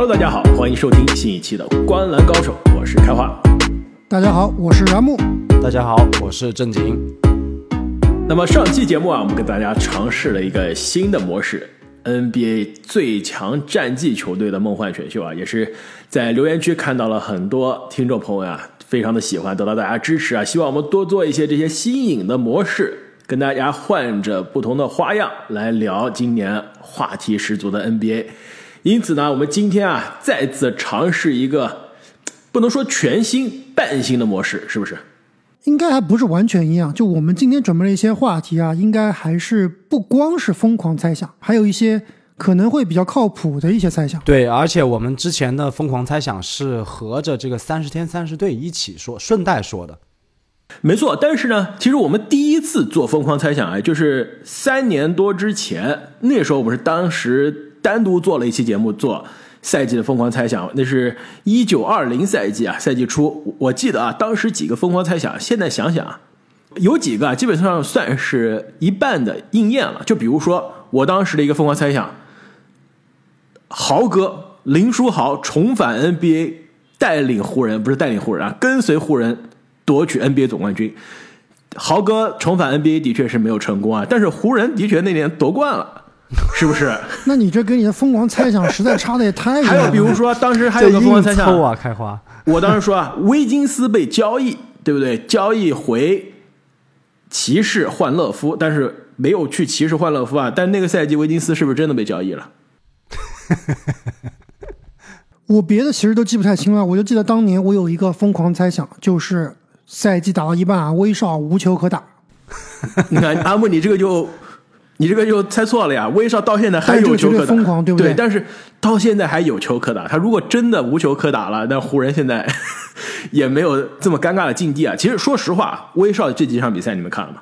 Hello，大家好，欢迎收听新一期的《观篮高手》，我是开花。大家好，我是然木。大家好，我是正经。那么上期节目啊，我们跟大家尝试了一个新的模式，NBA 最强战绩球队的梦幻选秀啊，也是在留言区看到了很多听众朋友啊，非常的喜欢，得到大家支持啊，希望我们多做一些这些新颖的模式，跟大家换着不同的花样来聊今年话题十足的 NBA。因此呢，我们今天啊，再次尝试一个不能说全新、半新的模式，是不是？应该还不是完全一样。就我们今天准备了一些话题啊，应该还是不光是疯狂猜想，还有一些可能会比较靠谱的一些猜想。对，而且我们之前的疯狂猜想是合着这个三十天三十队一起说，顺带说的。没错，但是呢，其实我们第一次做疯狂猜想啊，就是三年多之前，那时候我们是当时。单独做了一期节目，做赛季的疯狂猜想，那是一九二零赛季啊，赛季初，我记得啊，当时几个疯狂猜想，现在想想啊，有几个基本上算是一半的应验了。就比如说我当时的一个疯狂猜想，豪哥林书豪重返 NBA，带领湖人，不是带领湖人啊，跟随湖人夺取 NBA 总冠军。豪哥重返 NBA 的确是没有成功啊，但是湖人的确那年夺冠了。是不是？那你这跟你的疯狂猜想实在差的也太远了。还有比如说，当时还有个疯狂猜想啊，开花。我当时说啊，威金斯被交易，对不对？交易回骑士换乐夫，但是没有去骑士换乐夫啊。但那个赛季威金斯是不是真的被交易了？我别的其实都记不太清了，我就记得当年我有一个疯狂猜想，就是赛季打到一半啊，威少无球可打。你看阿木，你这个就。你这个又猜错了呀！威少到现在还有球可打，疯狂对不对？但是到现在还有球可打。他如果真的无球可打了，那湖人现在 也没有这么尴尬的境地啊。其实说实话，威少这几场比赛你们看了吗？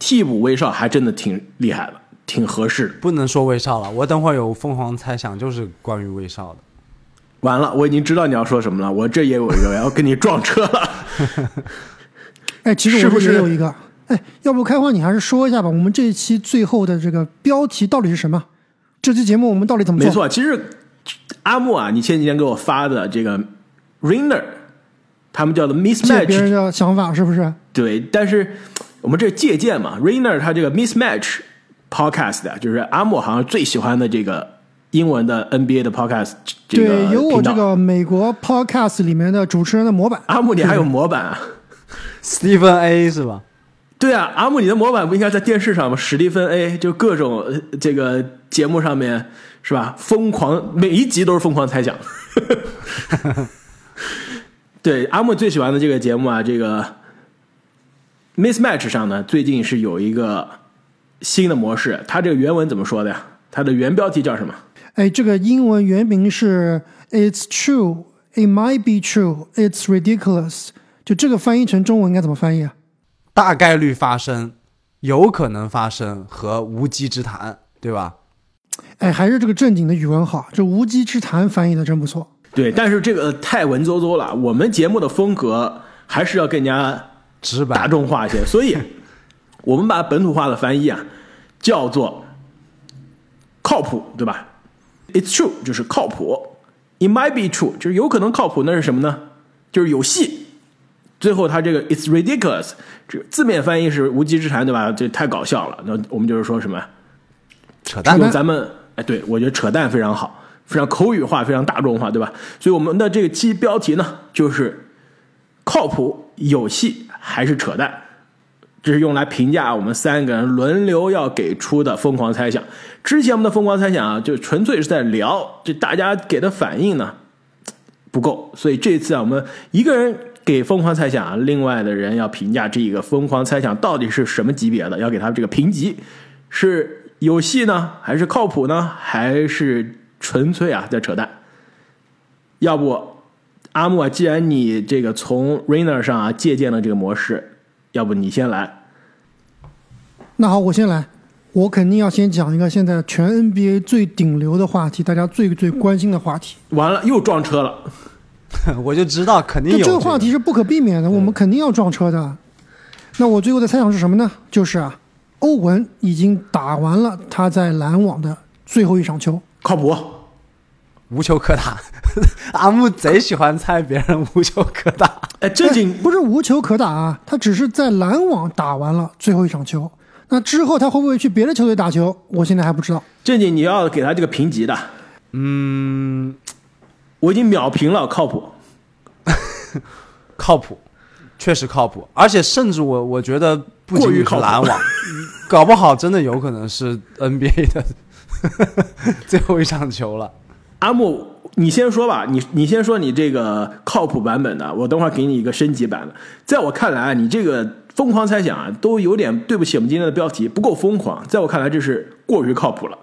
替补威少还真的挺厉害的，挺合适。不能说威少了，我等会儿有疯狂猜想，就是关于威少的。完了，我已经知道你要说什么了。我这也有一个要跟你撞车了。哎，其实我也有一个。哎，要不开花，你还是说一下吧。我们这一期最后的这个标题到底是什么？这期节目我们到底怎么做？没错，其实阿木啊，你前几天给我发的这个 Rainer，他们叫做 Mismatch，别人的想法是不是？对，但是我们这借鉴嘛，Rainer 他这个 Mismatch Podcast 啊就是阿木好像最喜欢的这个英文的 NBA 的 Podcast。对，有我这个美国 Podcast 里面的主持人的模板。阿木，你还有模板啊？Stephen A 是吧？对啊，阿木，你的模板不应该在电视上吗？史蒂芬 A 就各种这个节目上面是吧？疯狂每一集都是疯狂猜想。对，阿木最喜欢的这个节目啊，这个 Mismatch 上呢，最近是有一个新的模式。它这个原文怎么说的呀？它的原标题叫什么？哎，这个英文原名是 "It's true, it might be true, it's ridiculous"。就这个翻译成中文应该怎么翻译啊？大概率发生，有可能发生和无稽之谈，对吧？哎，还是这个正经的语文好，这无稽之谈翻译的真不错。对，但是这个太文绉绉了，我们节目的风格还是要更加直白、大众化一些，所以我们把本土化的翻译啊叫做靠谱，对吧？It's true 就是靠谱，It might be true 就是有可能靠谱，那是什么呢？就是有戏。最后，他这个 "It's ridiculous"，这字面翻译是无稽之谈，对吧？这太搞笑了。那我们就是说什么？扯淡。用咱们哎，对我觉得扯淡非常好，非常口语化，非常大众化，对吧？所以我们的这个期标题呢，就是靠谱、有戏还是扯淡？这是用来评价我们三个人轮流要给出的疯狂猜想。之前我们的疯狂猜想啊，就纯粹是在聊，这大家给的反应呢不够，所以这次啊，我们一个人。给疯狂猜想啊！另外的人要评价这个疯狂猜想到底是什么级别的，要给他这个评级，是有戏呢，还是靠谱呢，还是纯粹啊在扯淡？要不阿木啊，既然你这个从 Rainer 上啊借鉴了这个模式，要不你先来？那好，我先来。我肯定要先讲一个现在全 NBA 最顶流的话题，大家最最关心的话题。完了，又撞车了。我就知道肯定有这个话题是不可避免的，我们肯定要撞车的。那我最后的猜想是什么呢？就是啊，欧文已经打完了他在篮网的最后一场球，靠谱。无球可打。阿木贼喜欢猜别人无球可打。哎，正经 不是无球可打啊，他只是在篮网打完了最后一场球。那之后他会不会去别的球队打球？我现在还不知道。正经，你要给他这个评级的，嗯，我已经秒评了，靠谱。靠谱，确实靠谱，而且甚至我我觉得不仅仅是过于靠篮网，搞不好真的有可能是 NBA 的 最后一场球了。阿木，你先说吧，你你先说你这个靠谱版本的，我等会儿给你一个升级版的。在我看来，你这个疯狂猜想啊，都有点对不起我们今天的标题，不够疯狂。在我看来，这是过于靠谱了。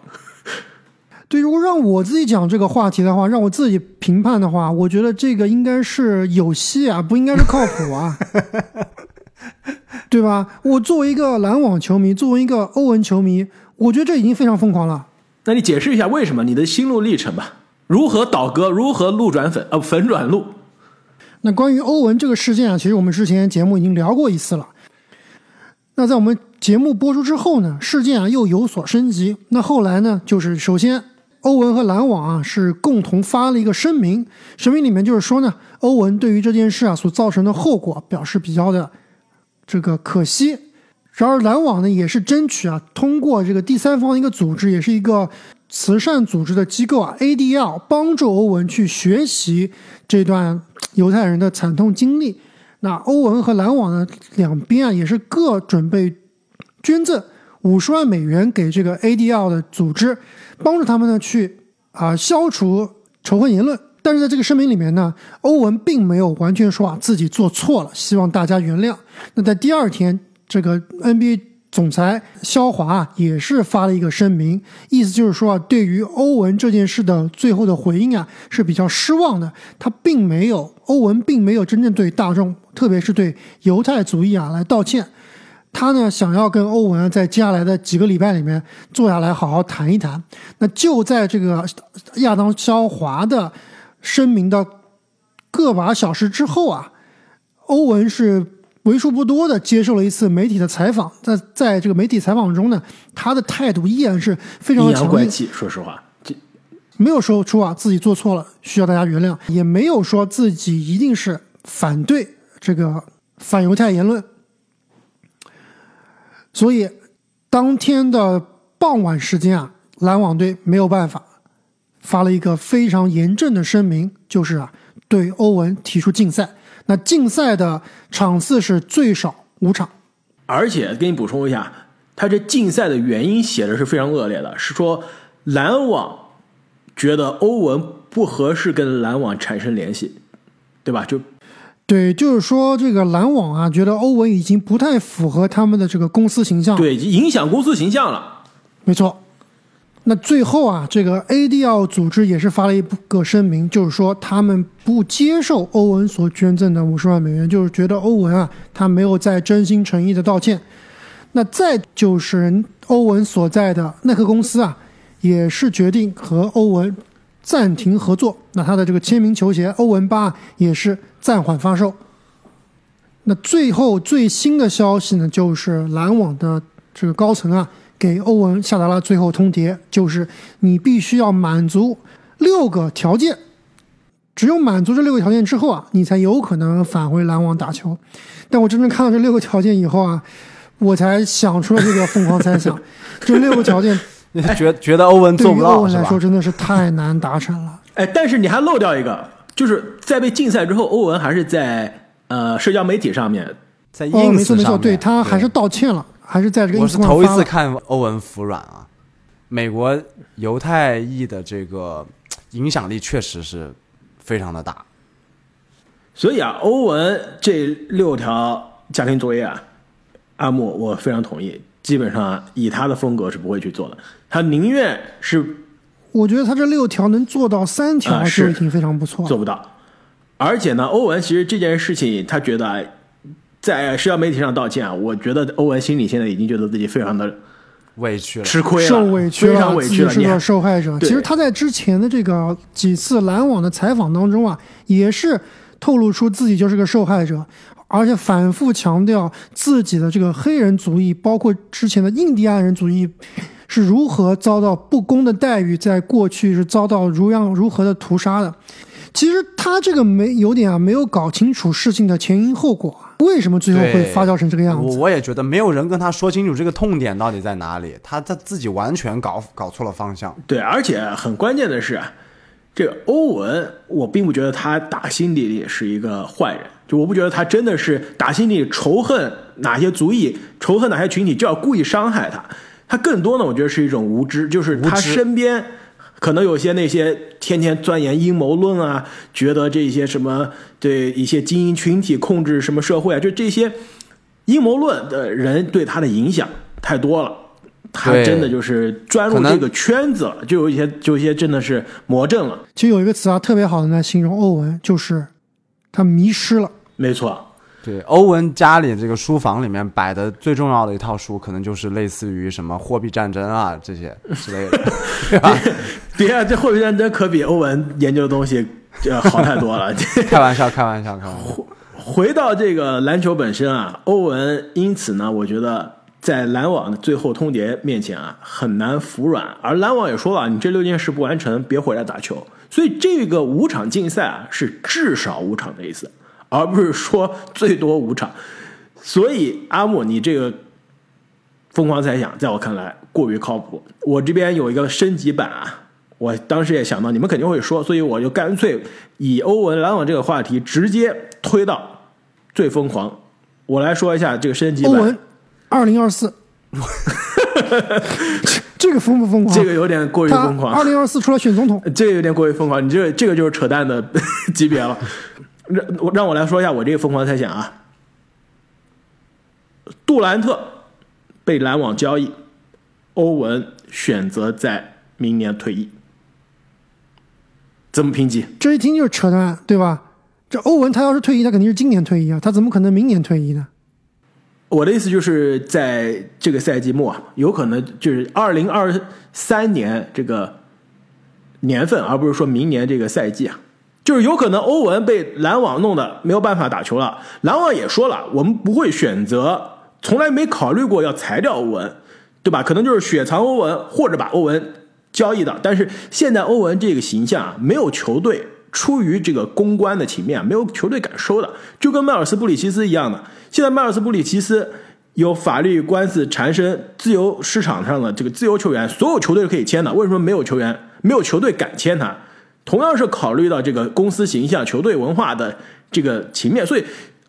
对，如果让我自己讲这个话题的话，让我自己评判的话，我觉得这个应该是有戏啊，不应该是靠谱啊，对吧？我作为一个篮网球迷，作为一个欧文球迷，我觉得这已经非常疯狂了。那你解释一下为什么你的心路历程吧？如何倒戈？如何路转粉？呃，粉转路？那关于欧文这个事件啊，其实我们之前节目已经聊过一次了。那在我们节目播出之后呢，事件啊又有所升级。那后来呢，就是首先欧文和篮网啊是共同发了一个声明，声明里面就是说呢，欧文对于这件事啊所造成的后果表示比较的这个可惜。然而篮网呢也是争取啊通过这个第三方一个组织，也是一个慈善组织的机构啊 ADL 帮助欧文去学习这段犹太人的惨痛经历。那欧文和篮网呢两边啊也是各准备捐赠五十万美元给这个 ADL 的组织，帮助他们呢去啊、消除仇恨言论。但是在这个声明里面呢，欧文并没有完全说啊自己做错了，希望大家原谅。那在第二天，这个 NBA 总裁肖华也是发了一个声明，意思就是说啊，对于欧文这件事的最后的回应啊是比较失望的。他并没有，欧文并没有真正对大众，特别是对犹太主义啊来道歉。他呢想要跟欧文啊在接下来的几个礼拜里面坐下来好好谈一谈。那就在这个亚当肖华的声明的个把小时之后啊，欧文是为数不多的接受了一次媒体的采访，在在这个媒体采访中呢，他的态度依然是非常强硬，阳怪气，说实话，这没有说出啊自己做错了，需要大家原谅，也没有说自己一定是反对这个反犹太言论。所以，当天的傍晚时间啊，篮网队没有办法，发了一个非常严正的声明，就是啊，对欧文提出禁赛。那禁赛的场次是最少五场。而且给你补充一下，他这禁赛的原因写的是非常恶劣的，是说篮网觉得欧文不合适跟篮网产生联系，对吧？就对，就是说这个篮网啊，觉得欧文已经不太符合他们的这个公司形象。，对影响公司形象了。没错。那最后啊，这个 ADL 组织也是发了一个声明，就是说他们不接受欧文所捐赠的五十万美元，就是觉得欧文啊，他没有在真心诚意的道歉。那再就是欧文所在的耐克公司啊，也是决定和欧文暂停合作。那他的这个签名球鞋欧文八也是暂缓发售。那最后最新的消息呢，就是篮网的这个高层啊，给欧文下达了最后通牒，就是你必须要满足六个条件，只有满足这六个条件之后啊，你才有可能返回篮网打球。但我真正看到这六个条件以后啊，我才想出了这个疯狂猜想，这六个条件你 觉觉得欧文做不到是吧文来说？真的是太难达成了。哎，但是你还漏掉一个，就是在被禁赛之后，欧文还是在呃社交媒体上面，在哦，ins 没错没错，上对他还是道歉了，还是在这个我是头一次。看欧文服软啊。美国犹太裔的这个影响力确实是非常的大。所以啊，欧文这六条家庭作业啊，阿木我非常同意，基本上以他的风格是不会去做的，他宁愿是我觉得他这六条能做到三条是已经非常不错了。做不到。而且呢，欧文其实这件事情，他觉得啊在社交媒体上道歉啊，我觉得欧文心里现在已经觉得自己非常的委屈了，吃亏了，受委屈非常，委屈了。你是个受害者。其实他在之前的这个几次篮网的采访当中啊，也是透露出自己就是个受害者，而且反复强调自己的这个黑人族裔，包括之前的印第安人族裔，是如何遭到不公的待遇，在过去是遭到如样如何的屠杀的。其实他这个没有点啊，没有搞清楚事情的前因后果啊，为什么最后会发酵成这个样子？我我也觉得没有人跟他说清楚这个痛点到底在哪里，他他自己完全搞搞错了方向。对，而且很关键的是啊，这个欧文，我并不觉得他打心底里是一个坏人，就我不觉得他真的是打心底里仇恨哪些族裔、仇恨哪些群体，就要故意伤害他。他更多呢，我觉得是一种无知，就是他身边可能有些那些天天钻研阴谋论啊，觉得这些什么对一些精英群体控制什么社会啊，就这些阴谋论的人对他的影响太多了。他真的就是钻入这个圈子了，就有一些，就有一些真的是魔怔了。其实有一个词啊，特别好的来形容欧文，就是他迷失了。没错，对，欧文家里这个书房里面摆的最重要的一套书，可能就是类似于什么货币战争啊这些之类的，对吧？对啊，这货币战争可比欧文研究的东西呃好太多了。开玩笑，开玩笑，开玩笑。回到这个篮球本身啊，欧文因此呢，我觉得在篮网的最后通牒面前啊，很难服软。而篮网也说了，你这六件事不完成，别回来打球。所以这个五场竞赛啊，是至少五场的意思，而不是说最多五场。所以阿木，你这个疯狂猜想，在我看来过于靠谱。我这边有一个升级版啊，我当时也想到你们肯定会说，所以我就干脆以欧文篮网这个话题直接推到最疯狂。我来说一下这个升级版欧文，二零二四，这个疯不疯狂？这个有点过于疯狂，二零二四出来选总统，这个有点过于疯狂，你这个这个就是扯淡的 级别了。让我让我来说一下我这个疯狂猜想啊，杜兰特被篮网交易，欧文选择在明年退役，怎么评级？这一听就是扯淡，对吧？这欧文他要是退役，他肯定是今年退役啊，他怎么可能明年退役呢？我的意思就是在这个赛季末啊，有可能就是二零二三年这个年份，而不是说明年这个赛季啊，就是有可能欧文被篮网弄得没有办法打球了。篮网也说了，我们不会选择，从来没考虑过要裁掉欧文，对吧？可能就是雪藏欧文，或者把欧文交易的。但是现在欧文这个形象啊，没有球队出于这个公关的情面，没有球队敢收的，就跟迈尔斯布里奇斯一样的。现在迈尔斯布里奇斯有法律官司缠身，自由市场上的这个自由球员，所有球队都可以签的，为什么没有球员、没有球队敢签他？同样是考虑到这个公司形象、球队文化的这个情面，所以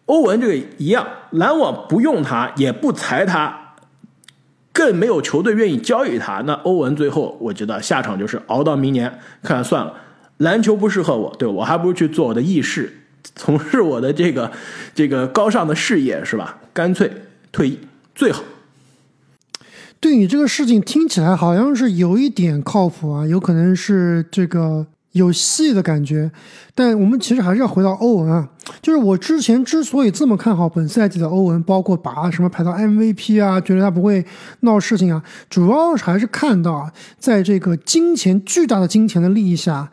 欧文这个一样，篮网不用他，也不裁他，更没有球队愿意交易他。那欧文最后，我觉得下场就是熬到明年，看看算了，篮球不适合我，对我还不如去做我的义事，从事我的这个这个高尚的事业，是吧？干脆退役最好。对你这个事情听起来好像是有一点靠谱啊，有可能是这个有戏的感觉。但我们其实还是要回到欧文啊，就是我之前之所以这么看好本赛季的欧文，包括把什么排到 MVP 啊，觉得他不会闹事情啊，主要还是看到，在这个金钱巨大的金钱的利益下。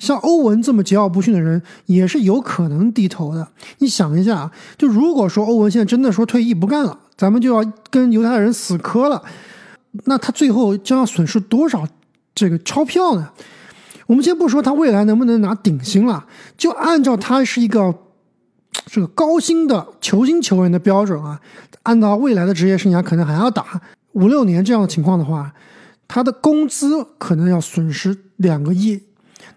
像欧文这么桀骜不驯的人，也是有可能低头的。你想一下啊，就如果说欧文现在真的说退役不干了，咱们就要跟犹太人死磕了，那他最后将要损失多少这个钞票呢？我们先不说他未来能不能拿顶薪了，就按照他是一个这个高薪的球星球员的标准啊，按照未来的职业生涯可能还要打五六年这样的情况的话，他的工资可能要损失两个亿。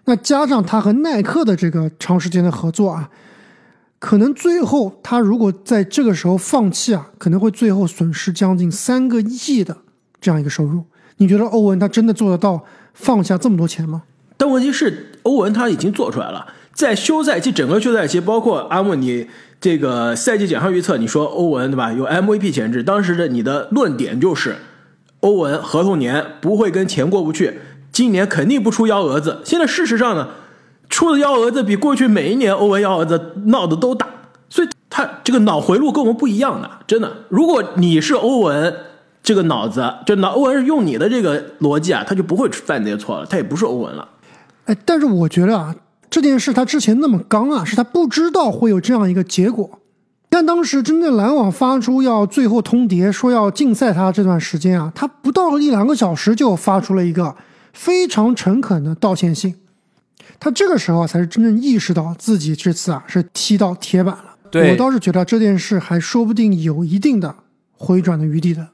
那加上他和耐克的这个长时间的合作啊，可能最后他如果在这个时候放弃啊，可能会最后损失将近三个亿的这样一个收入。你觉得欧文他真的做得到放下这么多钱吗？但问题是，欧文他已经做出来了，在休赛期整个休赛期，包括阿木你这个赛季奖项预测，你说欧文对吧有 MVP 潜质，当时的你的论点就是欧文合同年不会跟钱过不去。今年肯定不出幺蛾子。现在事实上呢，出的幺蛾子比过去每一年欧文幺蛾子闹的都大，所以他这个脑回路跟我们不一样的，真的。如果你是欧文这个脑子，就脑欧文是用你的这个逻辑啊，他就不会犯这些错了，他也不是欧文了。哎，但是我觉得啊，这件事他之前那么刚啊，是他不知道会有这样一个结果。但当时真正篮网发出要最后通牒说要禁赛他这段时间啊，他不到一两个小时就发出了一个非常诚恳的道歉信。他这个时候才是真正意识到自己这次啊是踢到铁板了。对我倒是觉得这件事还说不定有一定的回转的余地的。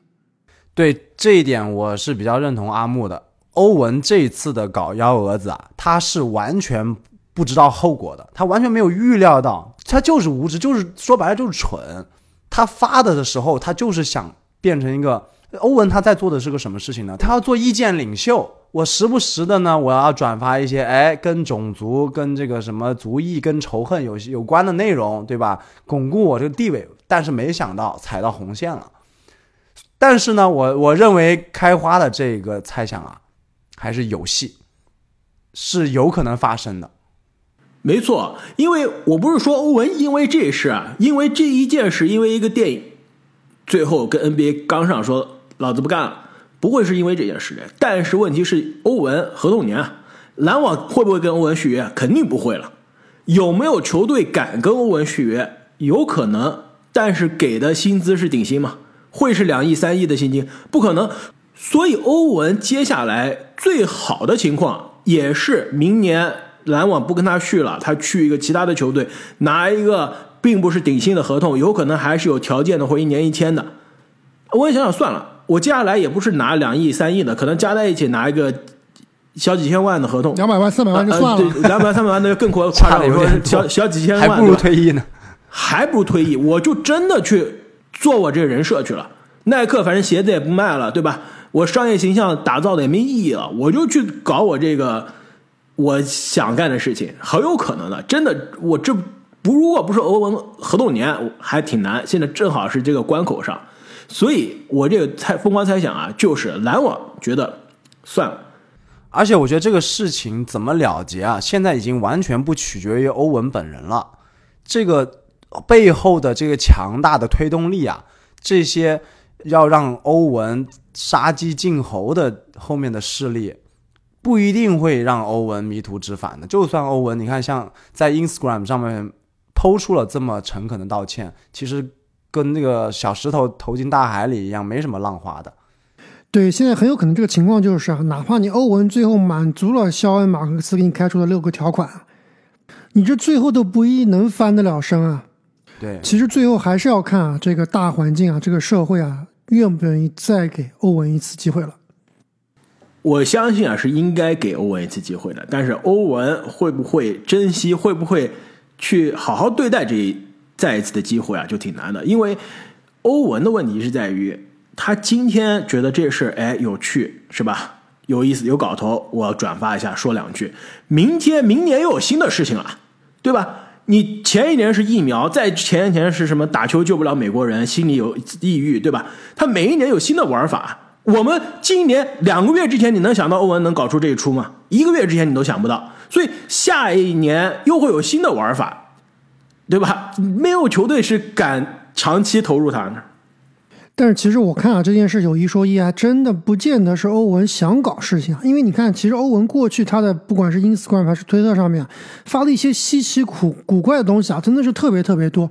对这一点，我是比较认同阿木的。欧文这一次的搞幺蛾子啊，他是完全不知道后果的，他完全没有预料到，他就是无知，就是说白了就是蠢。他发的的时候，他就是想变成一个欧文，他在做的是个什么事情呢？他要做意见领袖。我时不时的呢，我要转发一些哎跟种族、跟这个什么族裔、跟仇恨有有关的内容，对吧？巩固我这个地位。但是没想到踩到红线了。但是呢，我我认为开花的这个猜想啊，还是有戏，是有可能发生的。没错，因为我不是说欧文因为这事啊，因为这一件事，因为一个电影，最后跟 NBA 刚上说老子不干了，不会是因为这件事的。但是问题是，欧文合同年，篮网会不会跟欧文续约？肯定不会了。有没有球队敢跟欧文续约？有可能，但是给的薪资是顶薪嘛？会是两亿、三亿的薪金？不可能。所以欧文接下来最好的情况也是明年篮网不跟他续了，他去一个其他的球队拿一个并不是顶薪的合同，有可能还是有条件的，或一年一签的。我也想想算了，我接下来也不是拿两亿、三亿的，可能加在一起拿一个小几千万的合同，两百万、四百万就算了。两百万、三百万那就更夸夸张，我说小小几千万，还不如退役呢。还不如退役，我就真的去做我这个人设去了。耐克反正鞋子也不卖了，对吧？我商业形象打造的也没意义了，我就去搞我这个我想干的事情，很有可能的。真的，我这不如果不是欧文合同年，还挺难。现在正好是这个关口上，所以我这个猜疯狂猜想啊，就是篮网觉得算了。而且我觉得这个事情怎么了结啊，现在已经完全不取决于欧文本人了。这个背后的这个强大的推动力啊，这些要让欧文杀鸡儆猴的后面的势力，不一定会让欧文迷途知返的。就算欧文，你看像在 Instagram 上面抛出了这么诚恳的道歉，其实跟那个小石头投进大海里一样，没什么浪花的。对，现在很有可能这个情况就是啊，哪怕你欧文最后满足了肖恩·马克思给你开出的六个条款，你这最后都不一定能翻得了身啊。对，其实最后还是要看啊，这个大环境啊，这个社会啊，愿不愿意再给欧文一次机会了。我相信啊，是应该给欧文一次机会的，但是欧文会不会珍惜，会不会去好好对待这一再一次的机会啊，就挺难的。因为欧文的问题是在于，他今天觉得这事哎有趣是吧？有意思有搞头，我转发一下说两句。明天明年又有新的事情了，对吧？你前一年是疫苗，再前一年是什么打球救不了美国人，心里有抑郁，对吧？他每一年有新的玩法。我们今年两个月之前，你能想到欧文能搞出这一出吗？一个月之前你都想不到，所以下一年又会有新的玩法，对吧？没有球队是敢长期投入他的。但是其实我看啊，这件事有一说一啊，真的不见得是欧文想搞事情啊。因为你看，其实欧文过去他的不管是 Instagram 还是推特上面发的一些稀奇古古怪的东西啊，真的是特别特别多，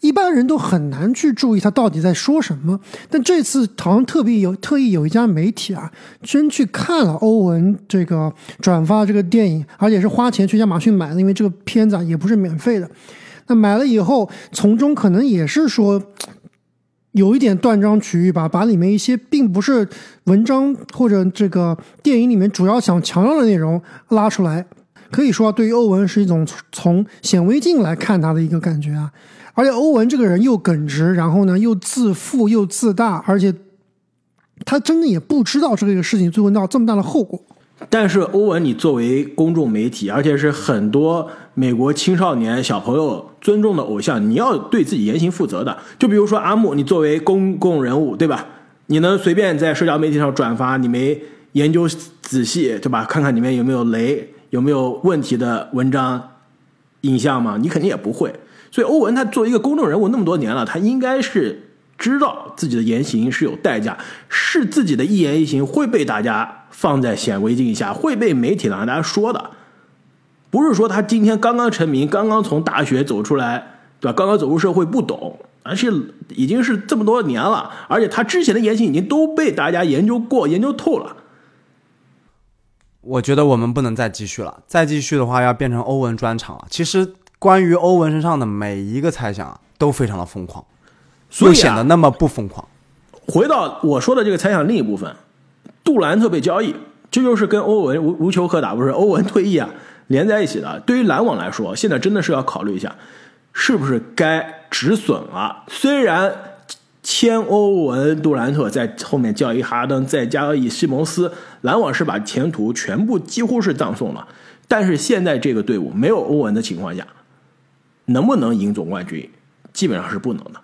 一般人都很难去注意他到底在说什么。但这次好像特别有特意有一家媒体啊，真去看了欧文这个转发这个电影，而且是花钱去亚马逊买的，因为这个片子啊也不是免费的。那买了以后，从中可能也是说。有一点断章取义吧，把里面一些并不是文章或者这个电影里面主要想强调的内容拉出来，可以说对于欧文是一种从显微镜来看他的一个感觉啊。而且欧文这个人又耿直，然后呢又自负又自大，而且他真的也不知道这个事情最后闹这么大的后果。但是欧文，你作为公众媒体，而且是很多美国青少年小朋友尊重的偶像，你要对自己言行负责的。就比如说阿木，你作为公共人物，对吧？你能随便在社交媒体上转发，你没研究仔细，对吧？看看里面有没有雷，有没有问题的文章、影像吗？你肯定也不会。所以欧文他作为一个公众人物那么多年了，他应该是知道自己的言行是有代价，是自己的一言一行会被大家放在显微镜下，会被媒体拿大家说的。不是说他今天刚刚成名，刚刚从大学走出来，对吧？刚刚走入社会不懂，而且已经是这么多年了，而且他之前的言行已经都被大家研究过、研究透了。我觉得我们不能再继续了，再继续的话要变成欧文专场了。其实关于欧文身上的每一个猜想啊，都非常的疯狂，所以显得那么不疯狂。回到我说的这个猜想另一部分，杜兰特被交易，这就是跟欧文无无球可打，不是 欧文退役啊连在一起的。对于篮网来说，现在真的是要考虑一下，是不是该止损了。虽然签欧文、杜兰特，在后面交易哈登，再交易西蒙斯，篮网是把前途全部几乎是葬送了。但是现在这个队伍没有欧文的情况下，能不能赢总冠军，基本上是不能的。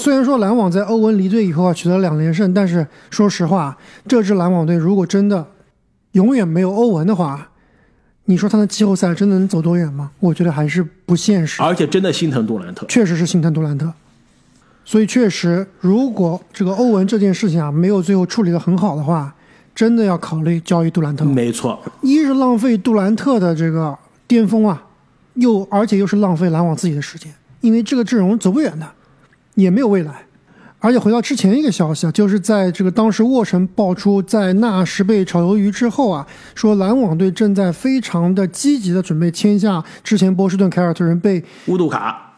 虽然说篮网在欧文离队以后啊取得了两连胜，但是说实话，这支篮网队如果真的永远没有欧文的话，你说他的季后赛真的能走多远吗？我觉得还是不现实。而且真的心疼杜兰特。确实是心疼杜兰特，所以确实，如果这个欧文这件事情啊没有最后处理的很好的话，真的要考虑交易杜兰特。没错，一是浪费杜兰特的这个巅峰啊，又而且又是浪费篮网自己的时间，因为这个阵容走不远的，也没有未来。而且回到之前一个消息啊，就是在这个当时沃城爆出在纳什被炒鱿鱼之后啊，说篮网队正在非常的积极的准备签下之前波士顿凯尔特人被乌杜卡。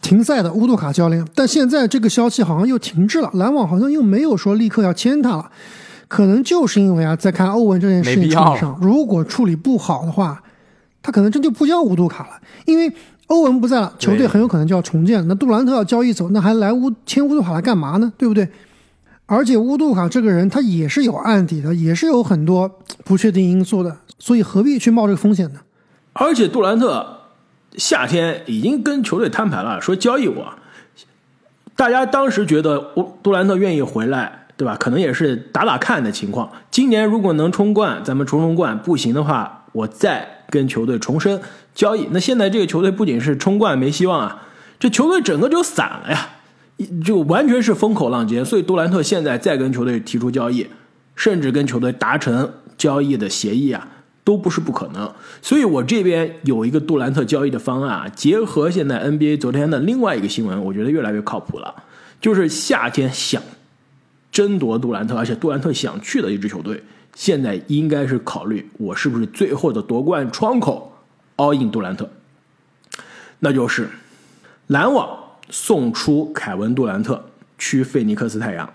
停赛的乌杜卡教练，但现在这个消息好像又停滞了，篮网好像又没有说立刻要签他了，可能就是因为啊，在看欧文这件事情上，如果处理不好的话，他可能真就不叫乌杜卡了，因为欧文不在了，球队很有可能就要重建，那杜兰特要交易走，那还来乌签乌杜卡来干嘛呢？对不对？而且乌杜卡这个人他也是有案底的，也是有很多不确定因素的，所以何必去冒这个风险呢？而且杜兰特夏天已经跟球队摊牌了，说交易我。大家当时觉得乌杜兰特愿意回来，对吧？可能也是打打看的情况。今年如果能冲冠，咱们冲冲冠；不行的话，我再跟球队重申交易。那现在这个球队不仅是冲冠没希望啊，这球队整个就散了呀，就完全是风口浪尖。所以杜兰特现在再跟球队提出交易，甚至跟球队达成交易的协议啊，都不是不可能。所以我这边有一个杜兰特交易的方案啊，结合现在 NBA 昨天的另外一个新闻，我觉得越来越靠谱了。就是夏天想争夺杜兰特，而且杜兰特想去的一支球队，现在应该是考虑我是不是最后的夺冠窗口 all in 杜兰特，那就是篮网送出凯文杜兰特去费尼克斯太阳。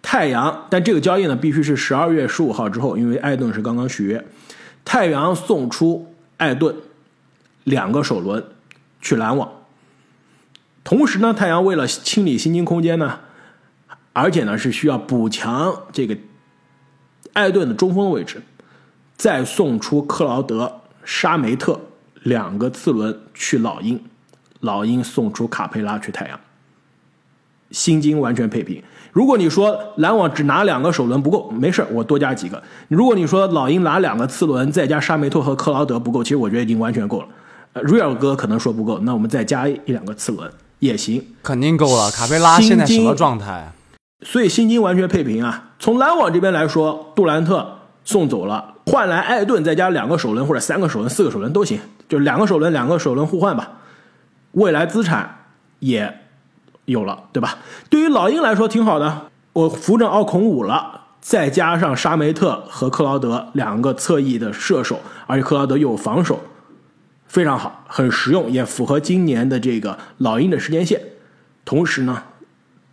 太阳，但这个交易呢必须是十二月十五号之后，因为艾顿是刚刚续约。太阳送出艾顿两个首轮去篮网，同时呢，太阳为了清理薪金空间呢，而且呢是需要补强这个艾顿的中锋位置，再送出克劳德、沙梅特两个次轮去老鹰，老鹰送出卡佩拉去太阳，薪金完全配平。如果你说篮网只拿两个首轮不够，没事我多加几个。如果你说老鹰拿两个次轮，再加沙梅特和克劳德不够，其实我觉得已经完全够了。呃，瑞尔哥可能说不够，那我们再加一两个次轮也行。肯定够了。卡佩拉现在什么状态？所以薪金完全配平啊。从篮网这边来说，杜兰特送走了，换来艾顿再加两个首轮或者三个首轮、四个首轮都行，就两个首轮、两个首轮互换吧。未来资产也有了，对吧？对于老鹰来说挺好的，我扶正奥孔武了，再加上沙梅特和克劳德两个侧翼的射手，而且克劳德又有防守，非常好，很实用，也符合今年的这个老鹰的时间线。同时呢，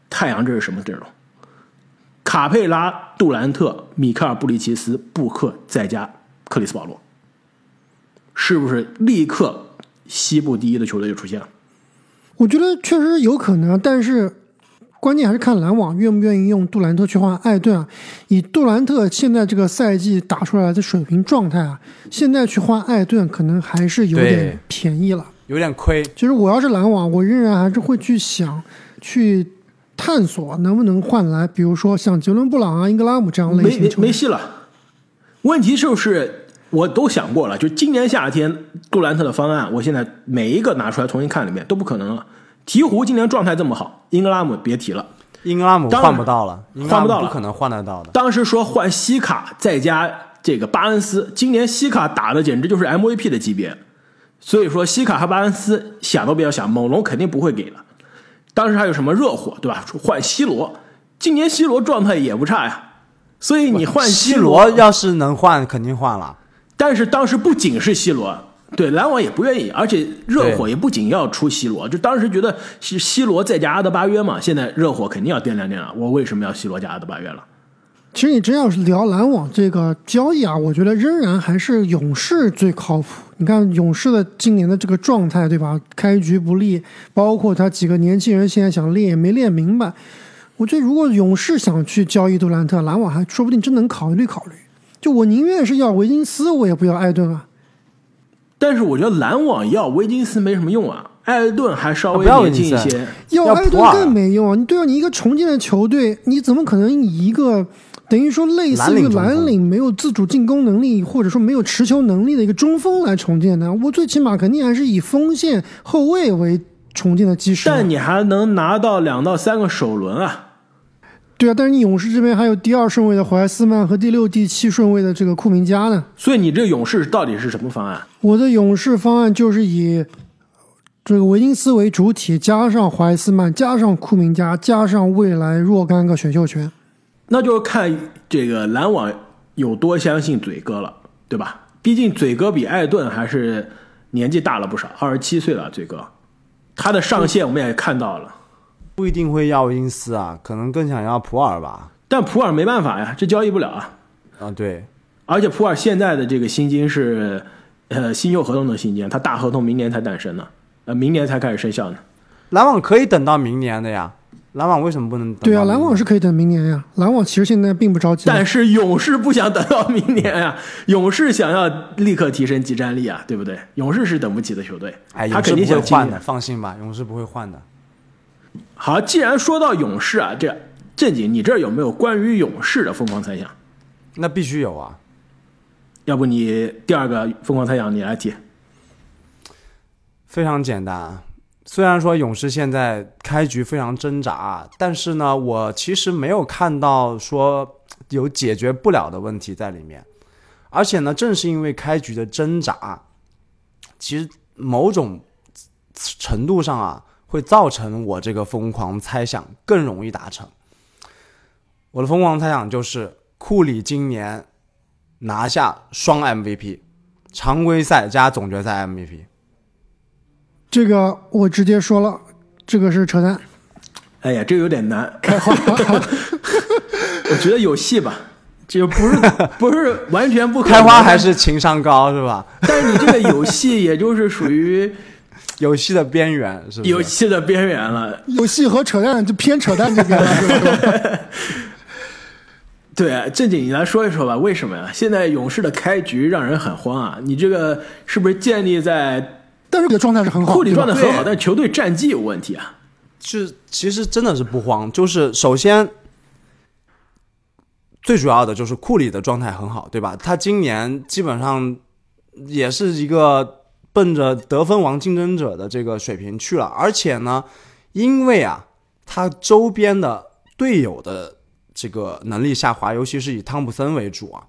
太阳这是什么阵容？卡佩拉、杜兰特、米克尔布里奇斯、布克，再加克里斯保罗，是不是立刻西部第一的球队就出现了？我觉得确实有可能，但是关键还是看篮网愿不愿意用杜兰特去换艾顿啊。以杜兰特现在这个赛季打出来的水平状态啊，现在去换艾顿可能还是有点便宜了。有点亏。其实我要是篮网，我仍然还是会去想去探索能不能换来，比如说像杰伦布朗啊、英格拉姆这样类没没型球员。没戏了。问题就是我都想过了，就今年夏天杜兰特的方案，我现在每一个拿出来重新看了一遍都不可能了。鹈鹕今年状态这么好，英格拉姆别提了。英格拉姆当然换不到了，换不到了不可能换得到的。当时说换西卡再加这个巴恩斯，今年西卡打的简直就是 MVP 的级别，所以说西卡和巴恩斯想都不要想，猛龙肯定不会给的。当时还有什么热火对吧？换 C 罗，今年 C 罗状态也不差呀，所以你换 C 罗要是能换，肯定换了。但是当时不仅是 C 罗，对篮网也不愿意，而且热火也不仅要出 C 罗，就当时觉得是 C 罗再加阿德巴约嘛，现在热火肯定要掂量掂量，我为什么要 C 罗加阿德巴约了？其实你真要是聊篮网这个交易啊，我觉得仍然还是勇士最靠谱。你看勇士的今年的这个状态，对吧？开局不利，包括他几个年轻人现在想练也没练明白。我觉得如果勇士想去交易杜兰特，篮网还说不定真能考虑考虑。就我宁愿是要维金斯，我也不要艾顿啊。但是我觉得篮网要维金斯没什么用啊，艾顿还稍微年轻一些。要艾顿更没用啊！你对啊，你一个重建的球队，你怎么可能以一个？等于说，类似于蓝领没有自主进攻能力，或者说没有持球能力的一个中锋来重建的？我最起码肯定还是以锋线后卫为重建的基石。但你还能拿到两到三个首轮啊？对啊，但是你勇士这边还有第二顺位的怀斯曼和第六、第七顺位的这个库明加呢。所以你这个勇士到底是什么方案？我的勇士方案就是以这个维金斯为主体，加上怀斯曼，加上库明加，加上未来若干个选秀权。那就是看这个篮网有多相信嘴哥了，对吧？毕竟嘴哥比艾顿还是年纪大了不少，二十七岁了。嘴哥，他的上限我们也看到了，不一定会要因斯啊，可能更想要普尔吧。但普尔没办法呀，这交易不了啊。啊，对。而且普尔现在的这个薪金是呃新秀合同的薪金，他大合同明年才诞生呢，呃，明年才开始生效呢。篮网可以等到明年的呀。篮网为什么不能？对啊，篮网是可以等明年呀。篮网其实现在并不着急，但是勇士不想等到明年呀。勇士想要立刻提升集战力啊，对不对？勇士是等不起的球队，哎，他肯定想换的，放心吧，勇士不会换的。好，既然说到勇士啊，这正经，你这儿有没有关于勇士的疯狂猜想？那必须有啊。要不你第二个疯狂猜想你来提。非常简单。虽然说勇士现在开局非常挣扎，但是呢，我其实没有看到说有解决不了的问题在里面。而且呢，正是因为开局的挣扎，其实某种程度上啊，会造成我这个疯狂猜想更容易达成。我的疯狂猜想就是库里今年拿下双 MVP，常规赛加总决赛 MVP。这个我直接说了，这个是扯淡。哎呀，这个有点难，开花。我觉得有戏吧，就不是 不是完全不开花，还是情商高是吧？但是你这个有戏，也就是属于 游戏的边缘，是游戏的边缘了。游戏和扯淡就偏扯淡这边了，是吧？对，正经你来说一说吧，为什么呀？现在勇士的开局让人很慌啊！你这个是不是建立在？但是你的状态是很好，库里状态很好，但球队战绩有问题啊。是，其实真的是不慌。就是首先，最主要的就是库里的状态很好，对吧？他今年基本上也是一个奔着得分王竞争者的这个水平去了。而且呢，因为啊，他周边的队友的这个能力下滑，尤其是以汤普森为主啊，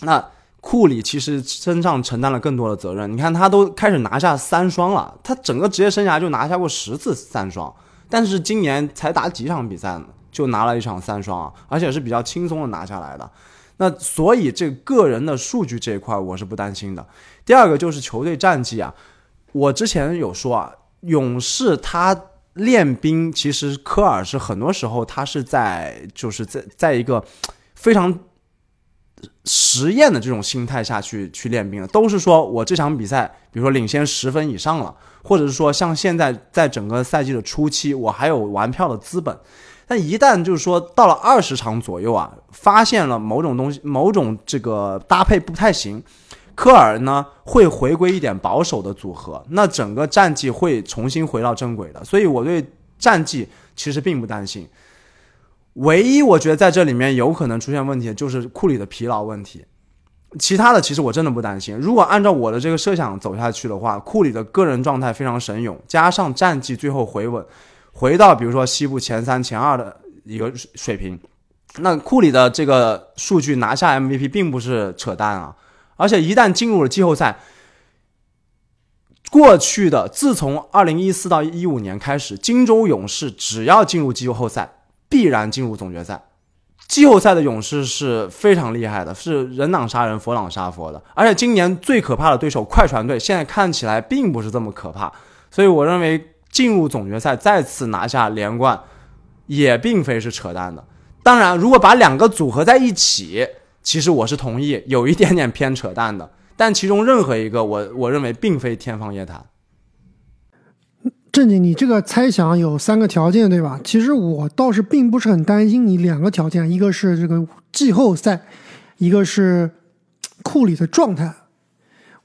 那。库里其实身上承担了更多的责任。你看，他都开始拿下三双了，他整个职业生涯就拿下过十次三双，但是今年才打几场比赛，就拿了一场三双啊，而且是比较轻松的拿下来的。那所以这个人的数据这一块我是不担心的。第二个就是球队战绩啊，我之前有说啊，勇士他练兵，其实科尔是很多时候他是在就是在在一个非常。实验的这种心态下去去练兵的，都是说我这场比赛，比如说领先十分以上了，或者是说像现在在整个赛季的初期，我还有玩票的资本。但一旦就是说到了二十场左右啊，发现了某种东西，某种这个搭配不太行，科尔呢会回归一点保守的组合，那整个战绩会重新回到正轨的。所以我对战绩其实并不担心。唯一我觉得在这里面有可能出现问题的就是库里的疲劳问题，其他的其实我真的不担心。如果按照我的这个设想走下去的话，库里的个人状态非常神勇，加上战绩最后回稳，回到比如说西部前三、前二的一个水平，那库里的这个数据拿下 MVP 并不是扯淡啊！而且一旦进入了季后赛，过去的自从二零一四到一五年开始，金州勇士只要进入季后赛，必然进入总决赛。季后赛的勇士是非常厉害的，是人挡杀人，佛挡杀佛的。而且今年最可怕的对手快船队，现在看起来并不是这么可怕。所以我认为进入总决赛再次拿下连冠，也并非是扯淡的。当然，如果把两个组合在一起，其实我是同意有一点点偏扯淡的。但其中任何一个，我我认为并非天方夜谭。正经，你这个猜想有三个条件，对吧？其实我倒是并不是很担心你两个条件，一个是这个季后赛，一个是库里的状态。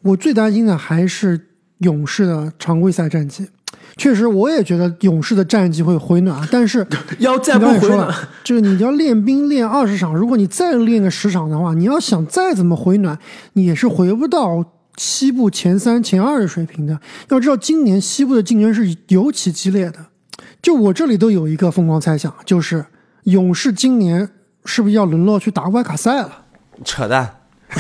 我最担心的还是勇士的常规赛战绩。确实，我也觉得勇士的战绩会回暖，但是 要再不回暖，这个你要练兵练二十场，如果你再练个十场的话，你要想再怎么回暖，你也是回不到。西部前三、前二的水平的，要知道今年西部的竞争是尤其激烈的。就我这里都有一个疯狂猜想，就是勇士今年是不是要沦落去打外卡赛了？扯淡，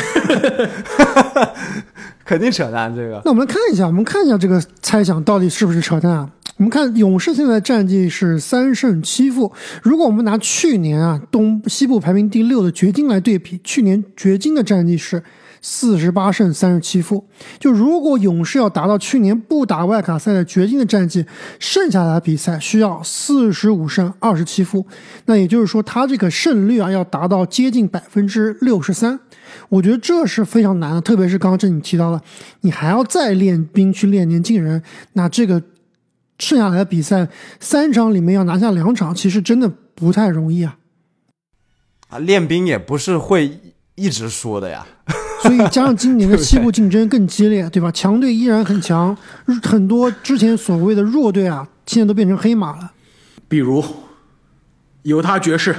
肯定扯淡。这个，那我们来看一下，我们看一下这个猜想到底是不是扯淡啊？我们看勇士现在战绩是三胜七负。如果我们拿去年啊东西部排名第六的掘金来对比，去年掘金的战绩是。四十八胜三十七负，就如果勇士要达到去年不打外卡赛的掘金的战绩，剩下的比赛需要四十五胜二十七负，那也就是说，他这个胜率啊要达到接近百分之六十三，我觉得这是非常难的。特别是刚刚这你提到了，你还要再练兵去练年轻人，那这个剩下来的比赛三场里面要拿下两场，其实真的不太容易啊。啊，练兵也不是会一直输的呀。所以加上今年的 西部竞争更激烈，对吧？强队依然很强，很多之前所谓的弱队啊，现在都变成黑马了。比如犹他爵士，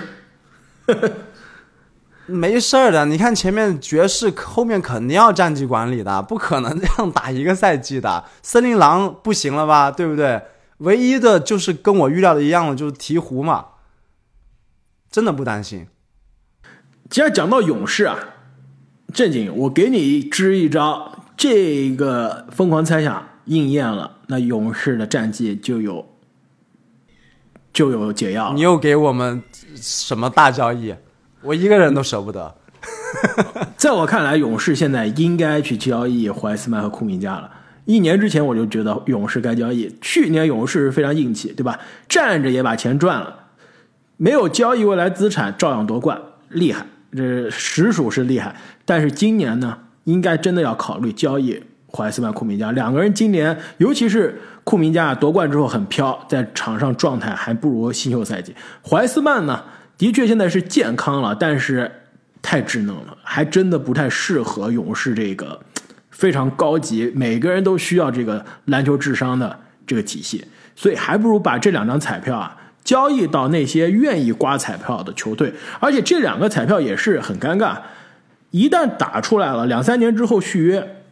没事儿的。你看前面爵士后面肯定要战绩管理的，不可能这样打一个赛季的。森林狼不行了吧？对不对？唯一的就是跟我预料的一样的，就是鹈鹕嘛。真的不担心。既然讲到勇士啊。正经，我给你支一招，这个疯狂猜想应验了，那勇士的战绩就有就有解药。你又给我们什么大交易？我一个人都舍不得。在我看来，勇士现在应该去交易怀斯曼和库明加了。一年之前我就觉得勇士该交易，去年勇士非常硬气，对吧？站着也把钱赚了，没有交易未来资产照样夺冠，厉害。这实属是厉害，但是今年呢，应该真的要考虑交易怀斯曼、库明加两个人。今年尤其是库明加夺冠之后很飘，在场上状态还不如新秀赛季。怀斯曼呢，的确现在是健康了，但是太稚嫩了，还真的不太适合勇士这个非常高级、每个人都需要这个篮球智商的这个体系。所以还不如把这两张彩票啊。交易到那些愿意刮彩票的球队，而且这两个彩票也是很尴尬。一旦打出来了，两三年之后续约，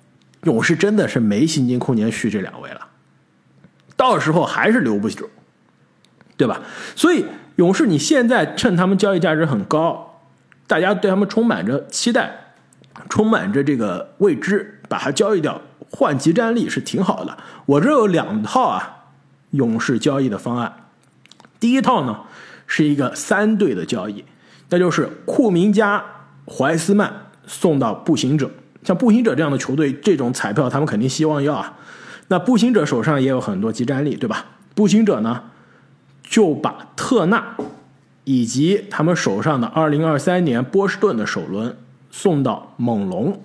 勇士真的是没薪金空间续这两位了，到时候还是留不住，对吧？所以勇士你现在趁他们交易价值很高，大家对他们充满着期待，充满着这个未知，把它交易掉换集战力是挺好的。我这有两套啊，勇士交易的方案。第一套呢是一个三队的交易，那就是库明加、怀斯曼送到步行者。像步行者这样的球队，这种彩票他们肯定希望要啊。那步行者手上也有很多集战力，对吧？步行者呢就把特纳以及他们手上的2023年波士顿的首轮送到猛龙。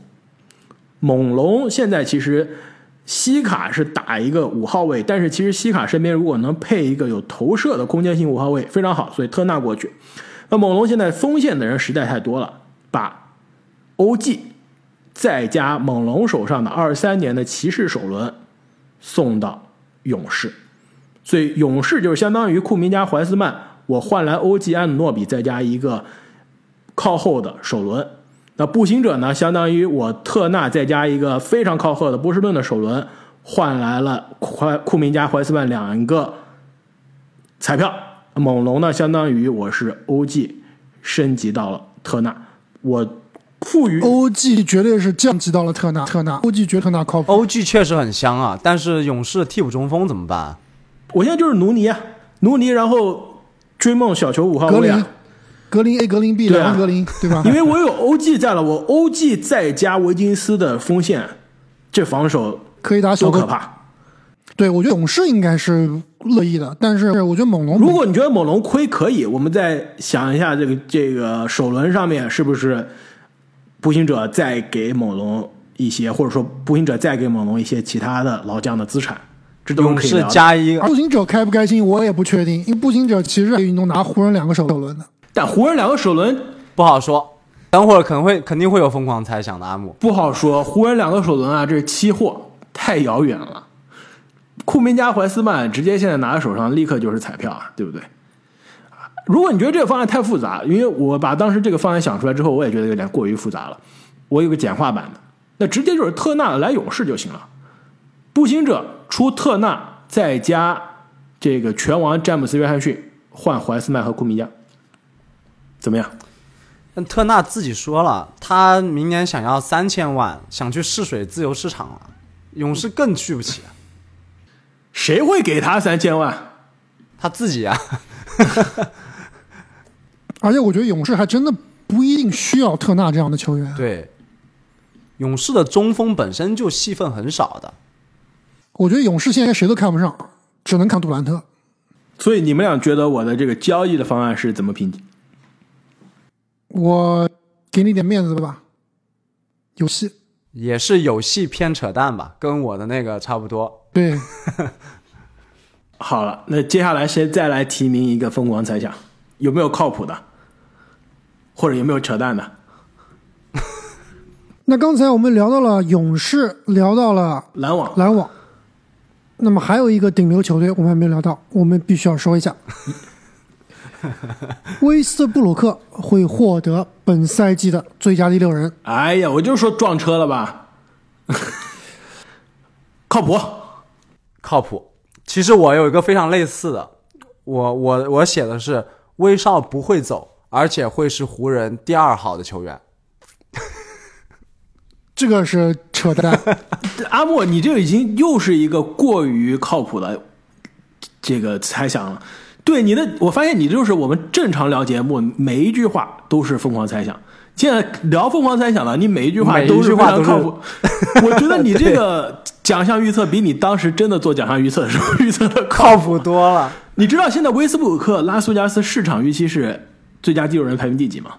猛龙现在其实。西卡是打一个五号位，但是其实西卡身边如果能配一个有投射的空间性五号位非常好，所以特纳过去。那猛龙现在锋线的人实在太多了，把欧 g 再加猛龙手上的二三年的骑士首轮送到勇士，所以勇士就是相当于库明加怀斯曼，我换来欧 g 安努诺比再加一个靠后的首轮。那步行者呢？相当于我特纳再加一个非常靠后的波士顿的首轮，换来了怀库明加、怀斯曼两个彩票。猛龙呢？相当于我是 OG 升级到了特纳，我赋予 OG 绝对是降级到了特纳，特纳 OG 绝对特纳靠谱。OG 确实很香啊，但是勇士替补中锋怎么办？我现在就是努尼啊，努尼，然后追梦小球五号格林位啊，，格林 A 格林 B 对啊两个格林，对吧？因为我有 OG 在了，我 OG 再加维金斯的锋线，这防守可以打小可怕！对，我觉得勇士应该是乐意的，但是我觉得猛龙如果你觉得猛龙亏可以，我们再想一下这个这个首轮上面是不是步行者再给猛龙一些，或者说步行者再给猛龙一些其他的老将的资产，这都是。加一个步行者开不开心，我也不确定，因为步行者其实运动拿湖人两个首轮的。但湖人两个首轮不好说，等会儿可能会肯定会有疯狂猜想的阿木。不好说，湖人两个首轮啊，这是期货，太遥远了。库明加、怀斯曼直接现在拿在手上，立刻就是彩票啊，对不对？如果你觉得这个方案太复杂，因为我把当时这个方案想出来之后，我也觉得有点过于复杂了。我有个简化版的，那直接就是特纳来勇士就行了。步行者出特纳，再加这个拳王詹姆斯·约翰逊换怀斯曼和库明加，怎么样？但特纳自己说了，他明年想要三千万，想去试水自由市场了，勇士更去不起，谁会给他三千万？他自己啊。而且我觉得勇士还真的不一定需要特纳这样的球员。对，勇士的中锋本身就戏份很少的，我觉得勇士现在谁都看不上，只能看杜兰特。所以你们俩觉得我的这个交易的方案是怎么评级？我给你点面子吧，有戏。也是有戏偏扯淡吧，跟我的那个差不多。对，好了，那接下来谁再来提名一个疯狂猜想，有没有靠谱的，或者有没有扯淡的？那刚才我们聊到了勇士，聊到了篮网。篮网，那么还有一个顶流球队我们还没聊到，我们必须要说一下，威斯布鲁克会获得本赛季的最佳第六人。哎呀，我就说撞车了吧，靠谱。靠谱。其实我有一个非常类似的，我我我写的是威少不会走，而且会是湖人第二好的球员。这个是扯淡，阿莫，你这个已经又是一个过于靠谱的这个猜想了。对你的，我发现你就是我们正常聊节目，每一句话都是疯狂猜想。现在聊疯狂猜想了，你每一句话都是非常靠谱。我觉得你这个奖项预测比你当时真的做奖项预测的时候预测的靠谱。多了。你知道现在威斯布鲁克、拉斯维加斯市场预期是最佳第六人排名第几吗？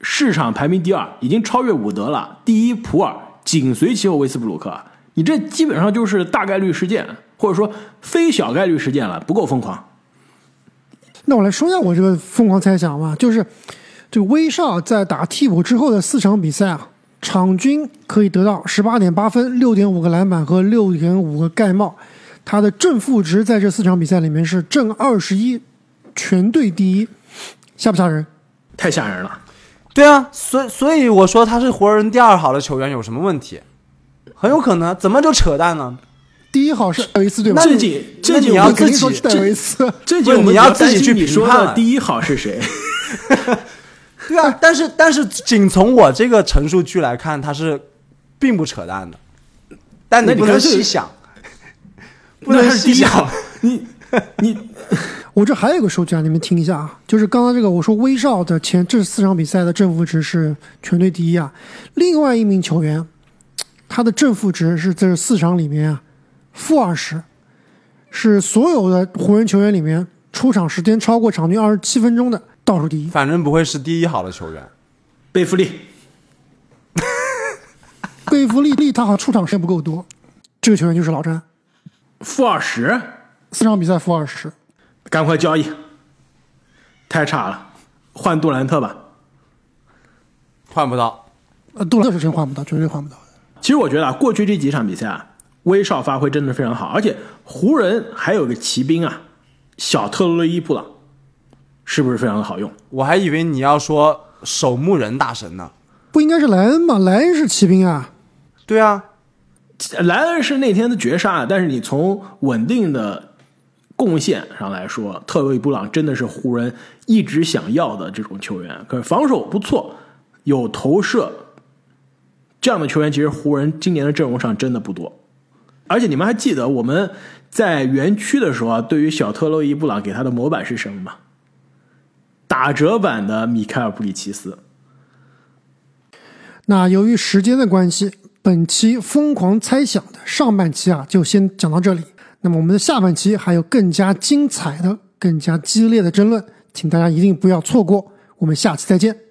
市场排名第二，已经超越伍德了。第一普尔，紧随其后威斯布鲁克。你这基本上就是大概率事件，或者说非小概率事件了，不够疯狂。那我来说一下我这个疯狂猜想吧，就是这个威少在打替补之后的四场比赛啊，场均可以得到十八点八分、六点五个篮板和六点五个盖帽，他的正负值在这四场比赛里面是正二十一，全队第一，吓不吓人？太吓人了。对啊，所以所以我说他是湖人第二好的球员有什么问题？很有可能，怎么就扯淡呢？第一好是戴维斯对吧？这仅这那你要仅我们肯定自己说是戴维斯。这不是你要自己去评判的第一好是谁？对啊，但是但是仅从我这个陈述句来看，他是并不扯淡的。但你不能细想，不能是第细想一好。。你你我这还有个数据啊，你们听一下啊，就是刚刚这个我说威少的前这四场比赛的正负值是全队第一啊，另外一名球员他的正负值是这四场里面啊负二十，是所有的湖人球员里面出场时间超过场均二十七分钟的倒数第一。反正不会是第一好的球员。贝弗利，贝弗利利他好像出场时间不够多，这个球员就是老詹，负二十，四场比赛负二十。赶快交易，太差了，换杜兰特吧。换不到，呃，杜兰特是真换不到，绝对换不到的。其实我觉得啊，过去这几场比赛啊，威少发挥真的非常好，而且湖人还有个骑兵啊，小特洛伊布朗，是不是非常的好用？我还以为你要说守墓人大神呢。不应该是莱恩吗？莱恩是骑兵啊，对啊，莱恩是那天的绝杀，但是你从稳定的贡献上来说，特洛伊布朗真的是湖人一直想要的这种球员。可是防守不错，有投射，这样的球员，其实湖人今年的阵容上真的不多。而且你们还记得我们在园区的时候啊，对于小特洛伊·布朗给他的模板是什么吗？打折版的米开尔·布里奇斯。那由于时间的关系，本期疯狂猜想的上半期啊，就先讲到这里。那么我们的下半期还有更加精彩的、更加激烈的争论，请大家一定不要错过。我们下期再见。